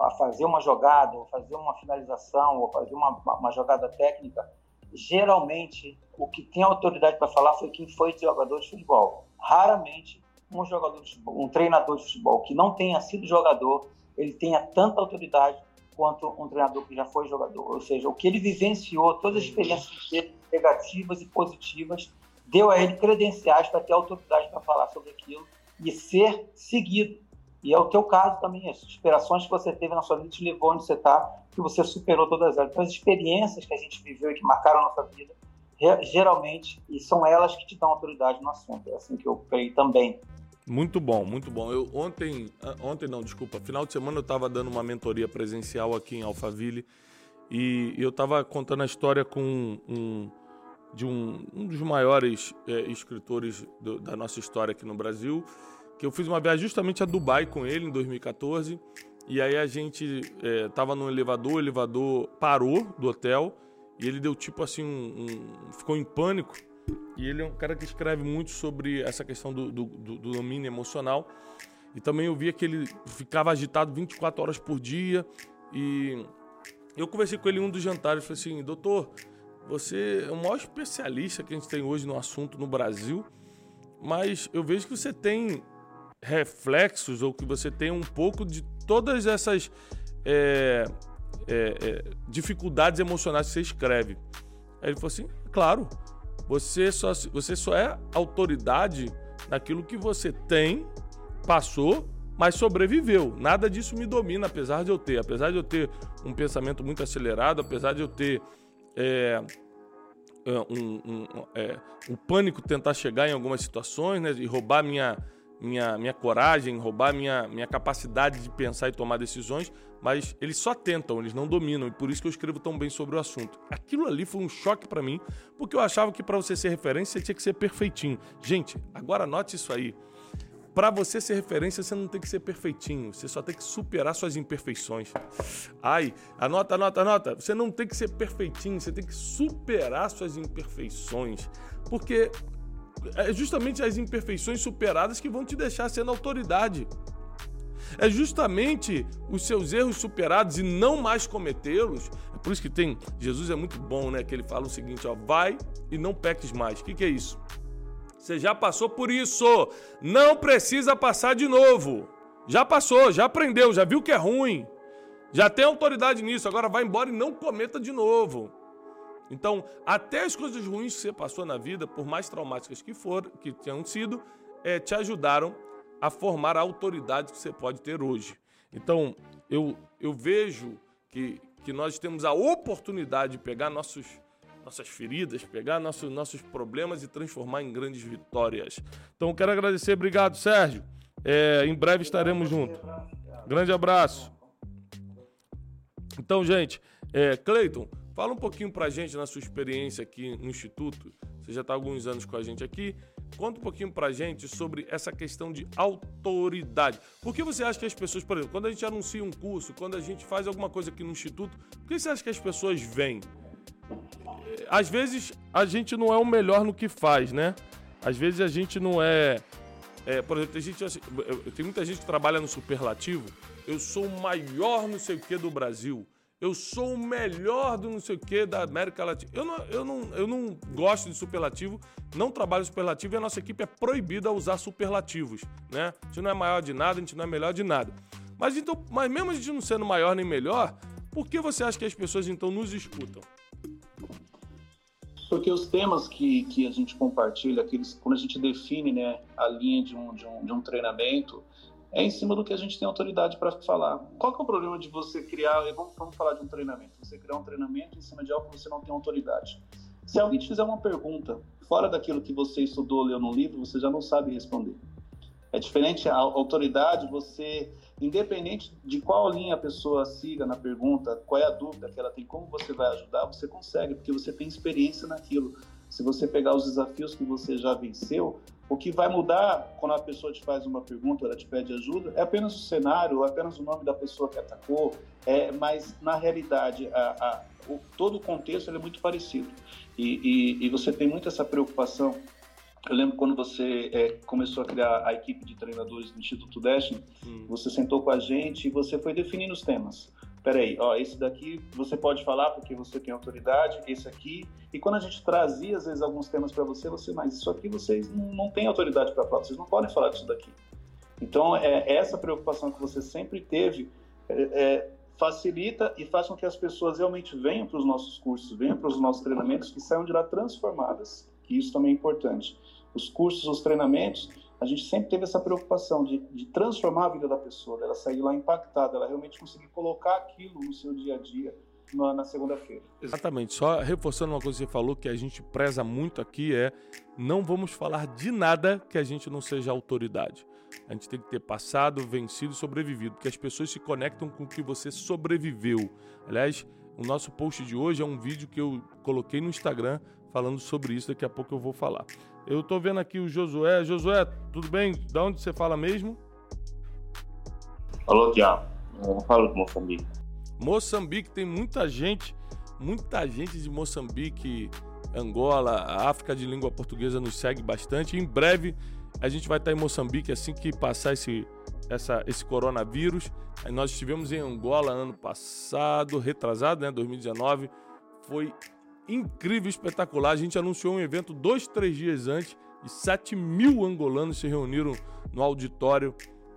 a fazer uma jogada, ou fazer uma finalização, ou fazer uma, uma jogada técnica, geralmente o que tem autoridade para falar foi quem foi jogador de futebol. Raramente um jogador de futebol, um treinador de futebol que não tenha sido jogador, ele tenha tanta autoridade quanto um treinador que já foi jogador. Ou seja, o que ele vivenciou, todas as experiências negativas e positivas, deu a ele credenciais para ter autoridade para falar sobre aquilo e ser seguido e é o teu caso também, as inspirações que você teve na sua vida te levou onde você está, que você superou todas elas. Então, as experiências que a gente viveu e que marcaram a nossa vida, geralmente, e são elas que te dão autoridade no assunto. É assim que eu creio também. Muito bom, muito bom. Eu ontem, ah, ontem não, desculpa, final de semana eu estava dando uma mentoria presencial aqui em Alphaville e eu estava contando a história com um, de um, um dos maiores é, escritores do, da nossa história aqui no Brasil que eu fiz uma viagem justamente a Dubai com ele em 2014. E aí a gente é, tava no elevador, o elevador parou do hotel e ele deu tipo assim, um, um, ficou em pânico. E ele é um cara que escreve muito sobre essa questão do, do, do, do domínio emocional. E também eu via que ele ficava agitado 24 horas por dia. E eu conversei com ele em um dos jantares e falei assim: doutor, você é o maior especialista que a gente tem hoje no assunto no Brasil, mas eu vejo que você tem reflexos ou que você tenha um pouco de todas essas é, é, é, dificuldades emocionais que você escreve. Aí ele falou assim: claro, você só, você só é autoridade naquilo que você tem, passou, mas sobreviveu. Nada disso me domina, apesar de eu ter. Apesar de eu ter um pensamento muito acelerado, apesar de eu ter. É, é um, um, é, um pânico tentar chegar em algumas situações né, e roubar minha, minha, minha coragem, roubar minha, minha capacidade de pensar e tomar decisões, mas eles só tentam, eles não dominam, e por isso que eu escrevo tão bem sobre o assunto. Aquilo ali foi um choque para mim, porque eu achava que para você ser referência você tinha que ser perfeitinho. Gente, agora anote isso aí. Para você ser referência, você não tem que ser perfeitinho, você só tem que superar suas imperfeições. Ai, anota, anota, anota. Você não tem que ser perfeitinho, você tem que superar suas imperfeições. Porque é justamente as imperfeições superadas que vão te deixar sendo autoridade. É justamente os seus erros superados e não mais cometê-los. É por isso que tem. Jesus é muito bom, né? Que ele fala o seguinte: ó, vai e não peques mais. O que, que é isso? Você já passou por isso. Não precisa passar de novo. Já passou, já aprendeu, já viu que é ruim. Já tem autoridade nisso. Agora vai embora e não cometa de novo. Então, até as coisas ruins que você passou na vida, por mais traumáticas que for, que tenham sido, é, te ajudaram a formar a autoridade que você pode ter hoje. Então, eu, eu vejo que, que nós temos a oportunidade de pegar nossos, nossas feridas, pegar nossos, nossos problemas e transformar em grandes vitórias. Então, quero agradecer. Obrigado, Sérgio. É, em breve estaremos juntos. Grande abraço. Então, gente, é, Cleiton, Fala um pouquinho pra gente na sua experiência aqui no Instituto. Você já está alguns anos com a gente aqui. Conta um pouquinho pra gente sobre essa questão de autoridade. Por que você acha que as pessoas, por exemplo, quando a gente anuncia um curso, quando a gente faz alguma coisa aqui no Instituto, por que você acha que as pessoas vêm? Às vezes a gente não é o melhor no que faz, né? Às vezes a gente não é. é por exemplo, tem, gente, assim, tem muita gente que trabalha no superlativo. Eu sou o maior não sei o que do Brasil eu sou o melhor do não sei o que da América Latina. Eu não, eu, não, eu não gosto de superlativo, não trabalho superlativo e a nossa equipe é proibida a usar superlativos, né? A gente não é maior de nada, a gente não é melhor de nada. Mas, então, mas mesmo a gente não sendo maior nem melhor, por que você acha que as pessoas então nos escutam? Porque os temas que, que a gente compartilha, aqueles, quando a gente define né, a linha de um, de, um, de um treinamento, é em cima do que a gente tem autoridade para falar. Qual que é o problema de você criar, vamos, vamos falar de um treinamento, você criar um treinamento em cima de algo que você não tem autoridade. Se alguém te fizer uma pergunta fora daquilo que você estudou, leu no livro, você já não sabe responder. É diferente a autoridade, você, independente de qual linha a pessoa siga na pergunta, qual é a dúvida que ela tem, como você vai ajudar, você consegue, porque você tem experiência naquilo. Se você pegar os desafios que você já venceu, o que vai mudar quando a pessoa te faz uma pergunta, ela te pede ajuda, é apenas o cenário, é apenas o nome da pessoa que atacou, é, mas na realidade a, a, o, todo o contexto é muito parecido. E, e, e, você tem muito essa preocupação. Eu lembro quando você é, começou a criar a equipe de treinadores do Instituto Destiny, hum. você sentou com a gente e você foi definindo os temas peraí, ó, esse daqui você pode falar porque você tem autoridade, esse aqui. E quando a gente trazia, às vezes, alguns temas para você, você, mas isso aqui vocês não, não têm autoridade para falar, vocês não podem falar disso daqui. Então, é, essa preocupação que você sempre teve é, é, facilita e faz com que as pessoas realmente venham para os nossos cursos, venham para os nossos treinamentos, que saiam de lá transformadas, que isso também é importante. Os cursos, os treinamentos, a gente sempre teve essa preocupação de, de transformar a vida da pessoa, dela sair lá impactada, ela realmente conseguir colocar aquilo no seu dia a dia na, na segunda-feira. Exatamente. Só reforçando uma coisa que você falou que a gente preza muito aqui é não vamos falar de nada que a gente não seja autoridade. A gente tem que ter passado, vencido e sobrevivido, porque as pessoas se conectam com o que você sobreviveu. Aliás, o nosso post de hoje é um vídeo que eu coloquei no Instagram falando sobre isso, daqui a pouco eu vou falar. Eu tô vendo aqui o Josué. Josué, tudo bem? Da onde você fala mesmo? Alô, Tiago. Eu falo de Moçambique. Moçambique tem muita gente, muita gente de Moçambique, Angola, a África de língua portuguesa nos segue bastante. Em breve a gente vai estar em Moçambique assim que passar esse, essa, esse coronavírus. Nós estivemos em Angola ano passado, retrasado, né, 2019. Foi incrível, espetacular. A gente anunciou um evento dois, três dias antes e 7 mil angolanos se reuniram no auditório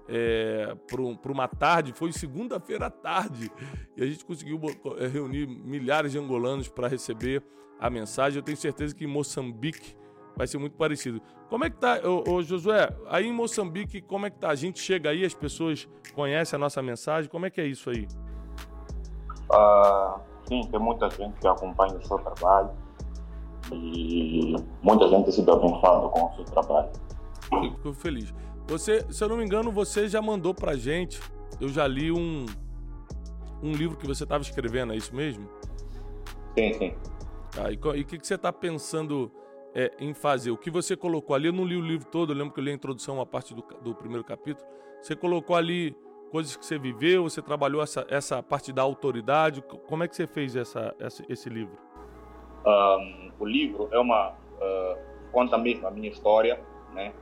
é, para uma tarde. Foi segunda-feira à tarde e a gente conseguiu é, reunir milhares de angolanos para receber a mensagem. Eu tenho certeza que em Moçambique vai ser muito parecido. Como é que tá, ô, ô, Josué? Aí em Moçambique, como é que tá? A gente chega aí, as pessoas conhecem a nossa mensagem. Como é que é isso aí? Uh, sim, tem muita gente que acompanha o seu trabalho e muita gente se dá abençoada com o seu trabalho. Fico feliz. Você, se eu não me engano, você já mandou pra gente, eu já li um, um livro que você estava escrevendo, é isso mesmo? Sim, sim. Ah, e o que, que você está pensando é, em fazer? O que você colocou ali, eu não li o livro todo, eu lembro que eu li a introdução, uma parte do, do primeiro capítulo. Você colocou ali coisas que você viveu, você trabalhou essa, essa parte da autoridade. Como é que você fez essa, essa esse livro? Um, o livro é uma uh, conta mesmo a minha história, né?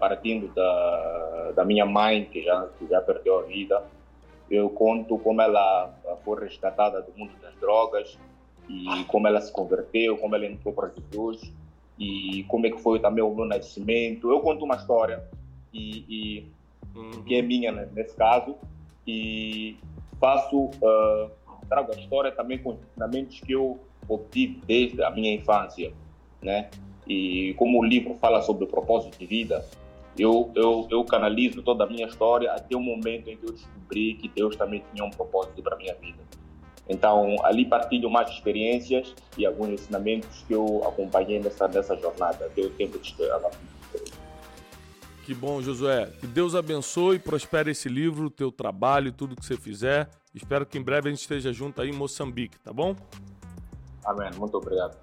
Partindo da, da minha mãe que já que já perdeu a vida, eu conto como ela foi resgatada do mundo das drogas e como ela se converteu, como ela entrou para Jesus e como é que foi também o meu nascimento. Eu conto uma história e, e uhum. que é minha né, nesse caso, e faço, uh, trago a história também com ensinamentos que eu obtive desde a minha infância, né? E como o livro fala sobre o propósito de vida, eu, eu, eu canalizo toda a minha história até o momento em que eu descobri que Deus também tinha um propósito para a minha vida. Então, ali partilho mais experiências e alguns ensinamentos que eu acompanhei nessa, nessa jornada, até o tempo de. Que bom, Josué. Que Deus abençoe e prospere esse livro, o teu trabalho, tudo que você fizer. Espero que em breve a gente esteja junto aí em Moçambique, tá bom? Amém. Muito obrigado.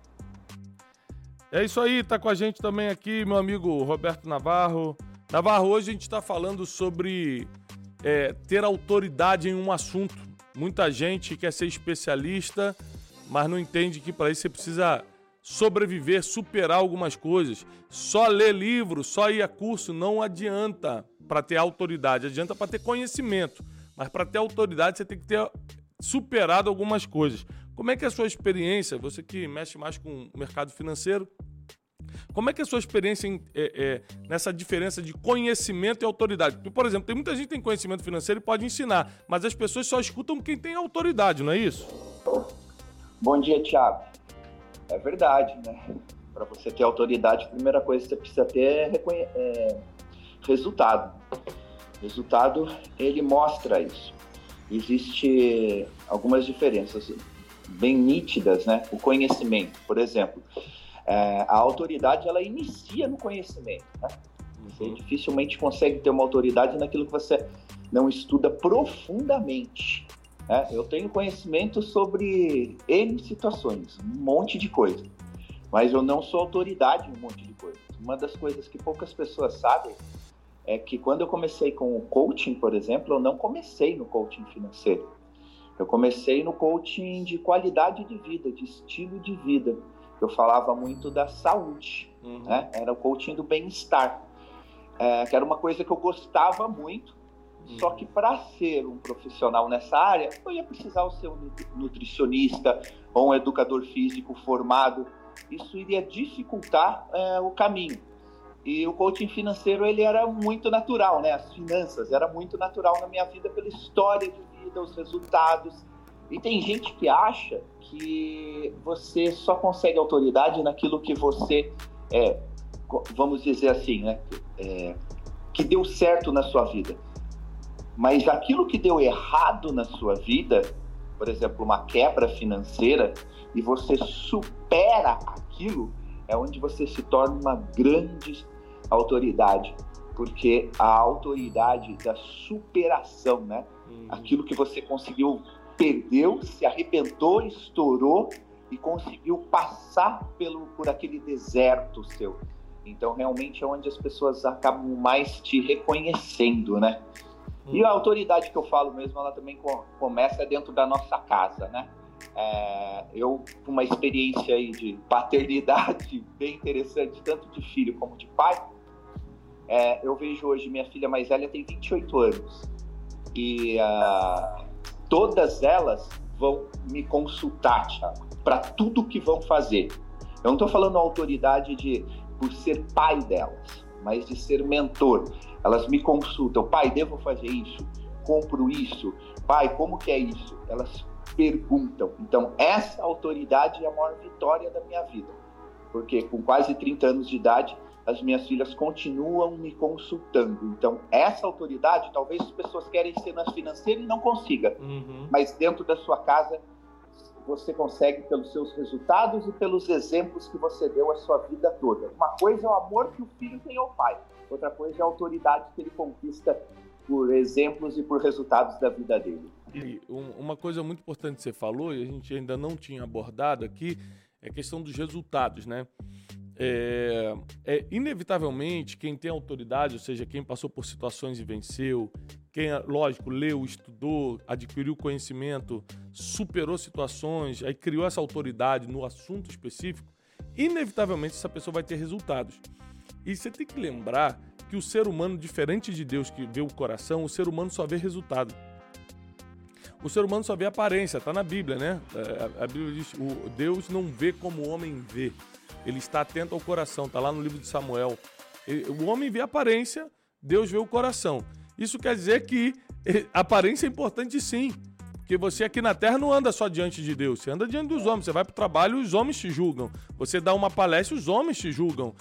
É isso aí, tá com a gente também aqui meu amigo Roberto Navarro. Navarro, hoje a gente está falando sobre é, ter autoridade em um assunto. Muita gente quer ser especialista, mas não entende que para isso você precisa sobreviver, superar algumas coisas. Só ler livro, só ir a curso não adianta para ter autoridade, adianta para ter conhecimento. Mas para ter autoridade você tem que ter superado algumas coisas. Como é que é a sua experiência, você que mexe mais com o mercado financeiro, como é que é a sua experiência em, é, é, nessa diferença de conhecimento e autoridade? Por exemplo, tem muita gente que tem conhecimento financeiro e pode ensinar, mas as pessoas só escutam quem tem autoridade, não é isso? Bom dia, Thiago. É verdade, né? Para você ter autoridade, a primeira coisa que você precisa ter é, é resultado. Resultado, ele mostra isso. Existe algumas diferenças bem nítidas, né? O conhecimento, por exemplo, é, a autoridade ela inicia no conhecimento, né? Você uhum. dificilmente consegue ter uma autoridade naquilo que você não estuda profundamente. Né? Eu tenho conhecimento sobre N situações, um monte de coisa, mas eu não sou autoridade em um monte de coisas. Uma das coisas que poucas pessoas sabem é que quando eu comecei com o coaching, por exemplo, eu não comecei no coaching financeiro. Eu comecei no coaching de qualidade de vida, de estilo de vida. Eu falava muito da saúde, uhum. né? Era o coaching do bem-estar, é, que era uma coisa que eu gostava muito. Uhum. Só que para ser um profissional nessa área, eu ia precisar ser um nutricionista ou um educador físico formado. Isso iria dificultar é, o caminho. E o coaching financeiro ele era muito natural, né? As finanças era muito natural na minha vida pela história de vida, os resultados. E tem gente que acha que você só consegue autoridade naquilo que você é, vamos dizer assim, né? É, que deu certo na sua vida. Mas aquilo que deu errado na sua vida, por exemplo, uma quebra financeira, e você supera aquilo, é onde você se torna uma grande autoridade, porque a autoridade da superação, né? Uhum. Aquilo que você conseguiu, perdeu, se arrebentou, estourou e conseguiu passar pelo, por aquele deserto seu. Então, realmente é onde as pessoas acabam mais te reconhecendo, né? E a autoridade que eu falo mesmo, ela também começa dentro da nossa casa, né? É, eu, uma experiência aí de paternidade bem interessante, tanto de filho como de pai, é, eu vejo hoje minha filha mais velha tem 28 anos e uh, todas elas vão me consultar, para tudo que vão fazer. Eu não estou falando autoridade de por ser pai delas, mas de ser mentor. Elas me consultam, pai, devo fazer isso? Compro isso? Pai, como que é isso? Elas perguntam. Então, essa autoridade é a maior vitória da minha vida. Porque com quase 30 anos de idade, as minhas filhas continuam me consultando. Então, essa autoridade, talvez as pessoas querem ser nas financeiras e não consiga, uhum. mas dentro da sua casa você consegue pelos seus resultados e pelos exemplos que você deu a sua vida toda. Uma coisa é o amor que o filho tem ao pai, outra coisa é a autoridade que ele conquista por exemplos e por resultados da vida dele. E uma coisa muito importante que você falou e a gente ainda não tinha abordado aqui é a questão dos resultados, né? É, é, inevitavelmente quem tem autoridade, ou seja, quem passou por situações e venceu, quem, lógico, leu, estudou, adquiriu conhecimento, superou situações, aí criou essa autoridade no assunto específico, inevitavelmente essa pessoa vai ter resultados. E você tem que lembrar que o ser humano, diferente de Deus que vê o coração, o ser humano só vê resultado. O ser humano só vê aparência, tá na Bíblia, né? É, a, Bíblia diz: o Deus não vê como o homem vê. Ele está atento ao coração, está lá no livro de Samuel. O homem vê aparência, Deus vê o coração. Isso quer dizer que a aparência é importante sim. Porque você aqui na Terra não anda só diante de Deus, você anda diante dos homens. Você vai para o trabalho, os homens te julgam. Você dá uma palestra, os homens te julgam.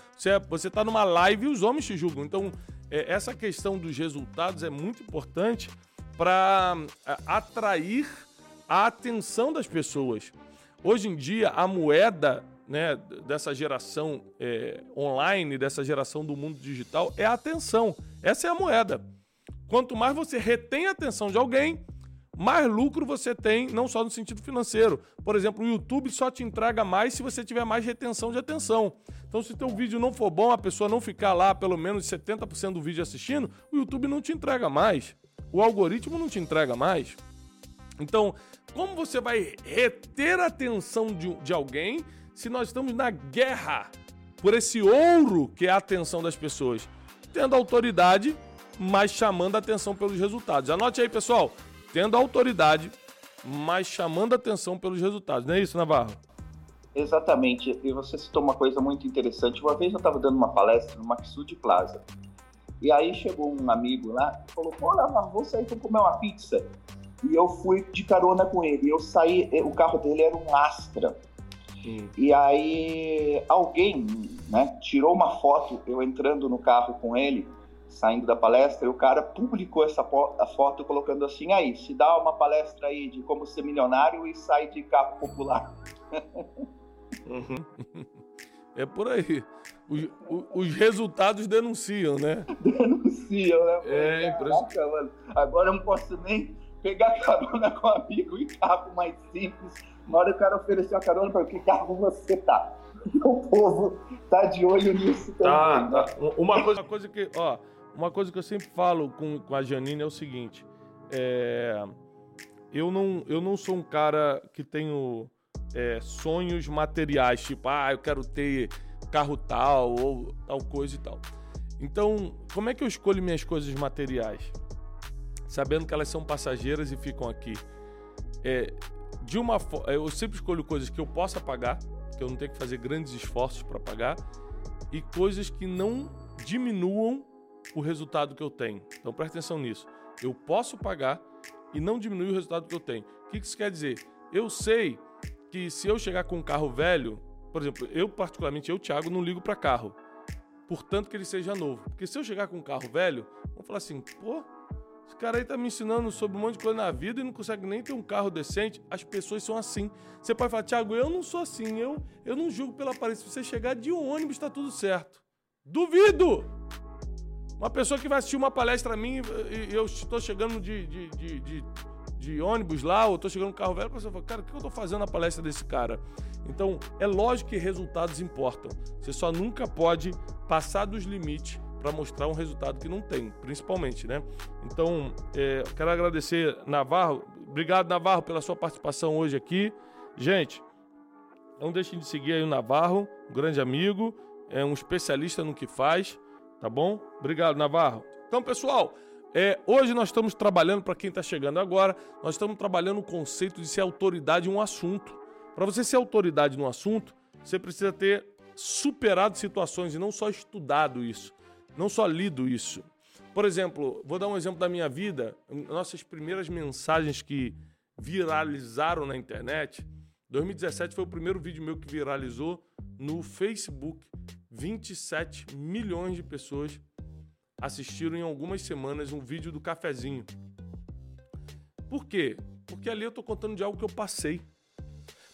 Você está numa live, os homens te julgam. Então, é, essa questão dos resultados é muito importante para é, atrair a atenção das pessoas. Hoje em dia, a moeda né, dessa geração é, online, dessa geração do mundo digital, é a atenção. Essa é a moeda. Quanto mais você retém a atenção de alguém, mais lucro você tem, não só no sentido financeiro. Por exemplo, o YouTube só te entrega mais se você tiver mais retenção de atenção. Então, se teu vídeo não for bom, a pessoa não ficar lá pelo menos 70% do vídeo assistindo, o YouTube não te entrega mais. O algoritmo não te entrega mais. Então, como você vai reter a atenção de, de alguém se nós estamos na guerra por esse ouro que é a atenção das pessoas, tendo autoridade, mas chamando a atenção pelos resultados. Anote aí, pessoal, tendo autoridade, mas chamando atenção pelos resultados. Não é isso, Navarro? Exatamente. E você citou uma coisa muito interessante. Uma vez eu estava dando uma palestra no Maxud Plaza. E aí chegou um amigo lá e falou: Pô, Navarro, vou sair para comer uma pizza. E eu fui de carona com ele. Eu saí, o carro dele era um Astra. Hum. E aí alguém né, tirou uma foto, eu entrando no carro com ele, saindo da palestra, e o cara publicou essa a foto colocando assim, aí, se dá uma palestra aí de como ser milionário e sai de carro popular. Uhum. É por aí. Os, os, resultados denunciam, né? Denunciam, né? É, impressionante. Agora eu não posso nem pegar carona com um amigo em carro mais simples. Na hora o cara ofereceu a carona para que carro você tá? O povo tá de olho nisso tá, também. Tá, tá. Uma coisa, uma coisa que, ó, uma coisa que eu sempre falo com, com a Janine é o seguinte: é, eu, não, eu não sou um cara que tenho é, sonhos materiais, tipo, ah, eu quero ter carro tal ou tal coisa e tal. Então, como é que eu escolho minhas coisas materiais? sabendo que elas são passageiras e ficam aqui. É, de uma eu sempre escolho coisas que eu possa pagar, que eu não tenho que fazer grandes esforços para pagar, e coisas que não diminuam o resultado que eu tenho. Então presta atenção nisso. Eu posso pagar e não diminuir o resultado que eu tenho. O que isso quer dizer? Eu sei que se eu chegar com um carro velho, por exemplo, eu particularmente, eu, Thiago, não ligo para carro. Portanto que ele seja novo. Porque se eu chegar com um carro velho, vamos falar assim, pô, esse cara aí tá me ensinando sobre um monte de coisa na vida e não consegue nem ter um carro decente. As pessoas são assim. Você pode falar, Thiago, eu não sou assim. Eu, eu não julgo pela aparência. Se você chegar de um ônibus, tá tudo certo. Duvido! Uma pessoa que vai assistir uma palestra a mim e eu estou chegando de, de, de, de, de ônibus lá, ou estou chegando no carro velho, a pessoa fala, cara, o que eu estou fazendo na palestra desse cara? Então, é lógico que resultados importam. Você só nunca pode passar dos limites para mostrar um resultado que não tem, principalmente, né? Então, é, quero agradecer Navarro, obrigado Navarro pela sua participação hoje aqui. Gente, não deixem de seguir aí o Navarro, um grande amigo, é um especialista no que faz, tá bom? Obrigado, Navarro. Então, pessoal, é, hoje nós estamos trabalhando, para quem está chegando agora, nós estamos trabalhando o conceito de ser autoridade em um assunto. Para você ser autoridade no assunto, você precisa ter superado situações e não só estudado isso não só lido isso. Por exemplo, vou dar um exemplo da minha vida. Nossas primeiras mensagens que viralizaram na internet. 2017 foi o primeiro vídeo meu que viralizou no Facebook. 27 milhões de pessoas assistiram em algumas semanas um vídeo do cafezinho. Por quê? Porque ali eu tô contando de algo que eu passei.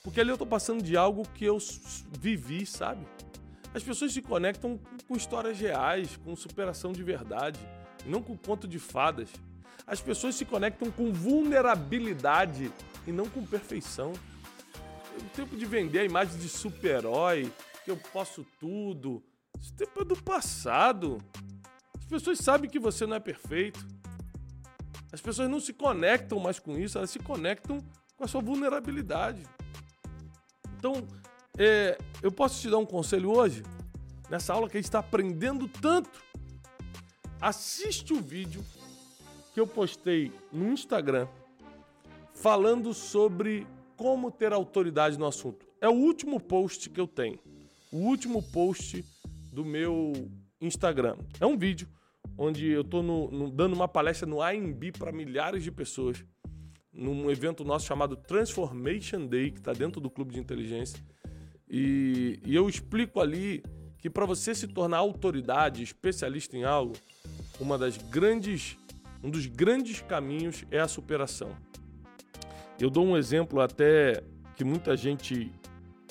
Porque ali eu tô passando de algo que eu vivi, sabe? As pessoas se conectam com histórias reais, com superação de verdade, não com conto de fadas. As pessoas se conectam com vulnerabilidade e não com perfeição. O tempo de vender a imagem de super-herói, que eu posso tudo, esse tempo é do passado. As pessoas sabem que você não é perfeito. As pessoas não se conectam mais com isso, elas se conectam com a sua vulnerabilidade. Então, é, eu posso te dar um conselho hoje? Nessa aula que a gente está aprendendo tanto. Assiste o vídeo que eu postei no Instagram falando sobre como ter autoridade no assunto. É o último post que eu tenho. O último post do meu Instagram. É um vídeo onde eu estou dando uma palestra no AMB para milhares de pessoas, num evento nosso chamado Transformation Day, que está dentro do Clube de Inteligência. E, e eu explico ali que para você se tornar autoridade, especialista em algo, uma das grandes, um dos grandes caminhos é a superação. Eu dou um exemplo até que muita gente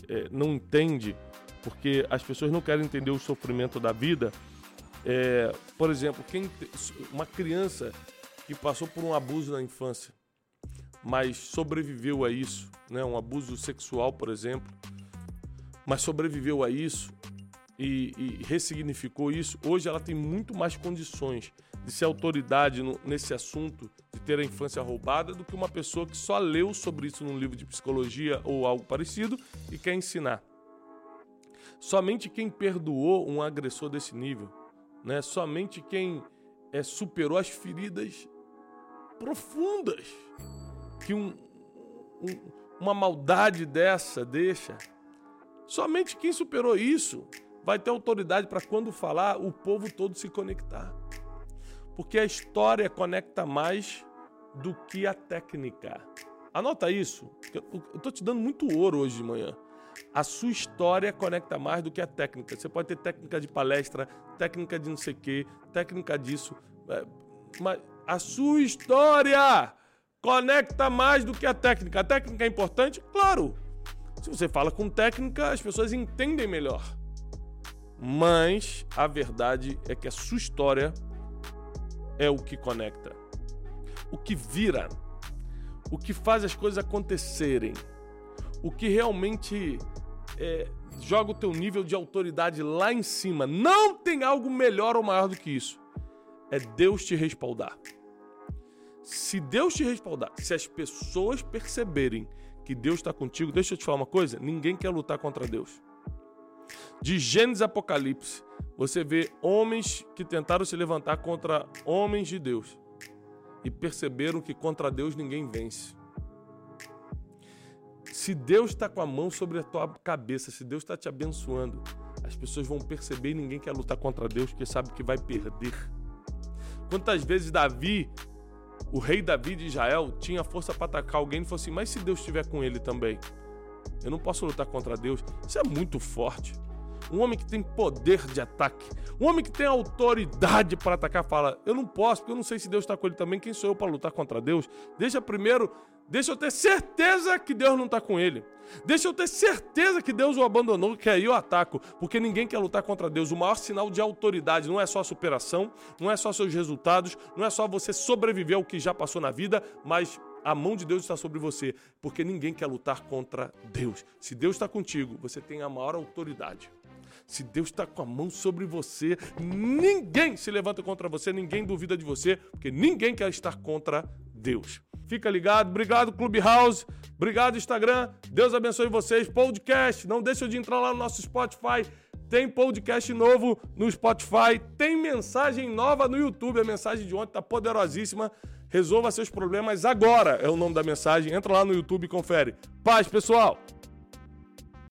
é, não entende, porque as pessoas não querem entender o sofrimento da vida. É, por exemplo, quem uma criança que passou por um abuso na infância, mas sobreviveu a isso, né? um abuso sexual, por exemplo, mas sobreviveu a isso e, e ressignificou isso, hoje ela tem muito mais condições de ser autoridade no, nesse assunto, de ter a infância roubada, do que uma pessoa que só leu sobre isso num livro de psicologia ou algo parecido e quer ensinar. Somente quem perdoou um agressor desse nível, né? somente quem é, superou as feridas profundas que um, um, uma maldade dessa, deixa. Somente quem superou isso vai ter autoridade para quando falar o povo todo se conectar. Porque a história conecta mais do que a técnica. Anota isso. Eu estou te dando muito ouro hoje de manhã. A sua história conecta mais do que a técnica. Você pode ter técnica de palestra, técnica de não sei o quê, técnica disso. É, mas a sua história conecta mais do que a técnica. A técnica é importante? Claro. Se você fala com técnica, as pessoas entendem melhor. Mas a verdade é que a sua história é o que conecta. O que vira. O que faz as coisas acontecerem. O que realmente é, joga o teu nível de autoridade lá em cima. Não tem algo melhor ou maior do que isso. É Deus te respaldar. Se Deus te respaldar, se as pessoas perceberem que Deus está contigo, deixa eu te falar uma coisa: ninguém quer lutar contra Deus. De Gênesis Apocalipse, você vê homens que tentaram se levantar contra homens de Deus e perceberam que contra Deus ninguém vence. Se Deus está com a mão sobre a tua cabeça, se Deus está te abençoando, as pessoas vão perceber e ninguém quer lutar contra Deus porque sabe que vai perder. Quantas vezes Davi o rei Davi de Israel tinha força para atacar alguém e falou assim: Mas se Deus estiver com ele também? Eu não posso lutar contra Deus. Isso é muito forte. Um homem que tem poder de ataque, um homem que tem autoridade para atacar, fala: Eu não posso, porque eu não sei se Deus está com ele também. Quem sou eu para lutar contra Deus? Deixa primeiro Deixa eu ter certeza que Deus não está com ele. Deixa eu ter certeza que Deus o abandonou, que aí eu ataco. Porque ninguém quer lutar contra Deus. O maior sinal de autoridade não é só a superação, não é só seus resultados, não é só você sobreviver ao que já passou na vida, mas a mão de Deus está sobre você. Porque ninguém quer lutar contra Deus. Se Deus está contigo, você tem a maior autoridade. Se Deus está com a mão sobre você, ninguém se levanta contra você, ninguém duvida de você, porque ninguém quer estar contra Deus. Fica ligado. Obrigado, Clubhouse. Obrigado, Instagram. Deus abençoe vocês. Podcast. Não deixa de entrar lá no nosso Spotify. Tem podcast novo no Spotify. Tem mensagem nova no YouTube. A mensagem de ontem tá poderosíssima. Resolva seus problemas agora. É o nome da mensagem. Entra lá no YouTube e confere. Paz, pessoal.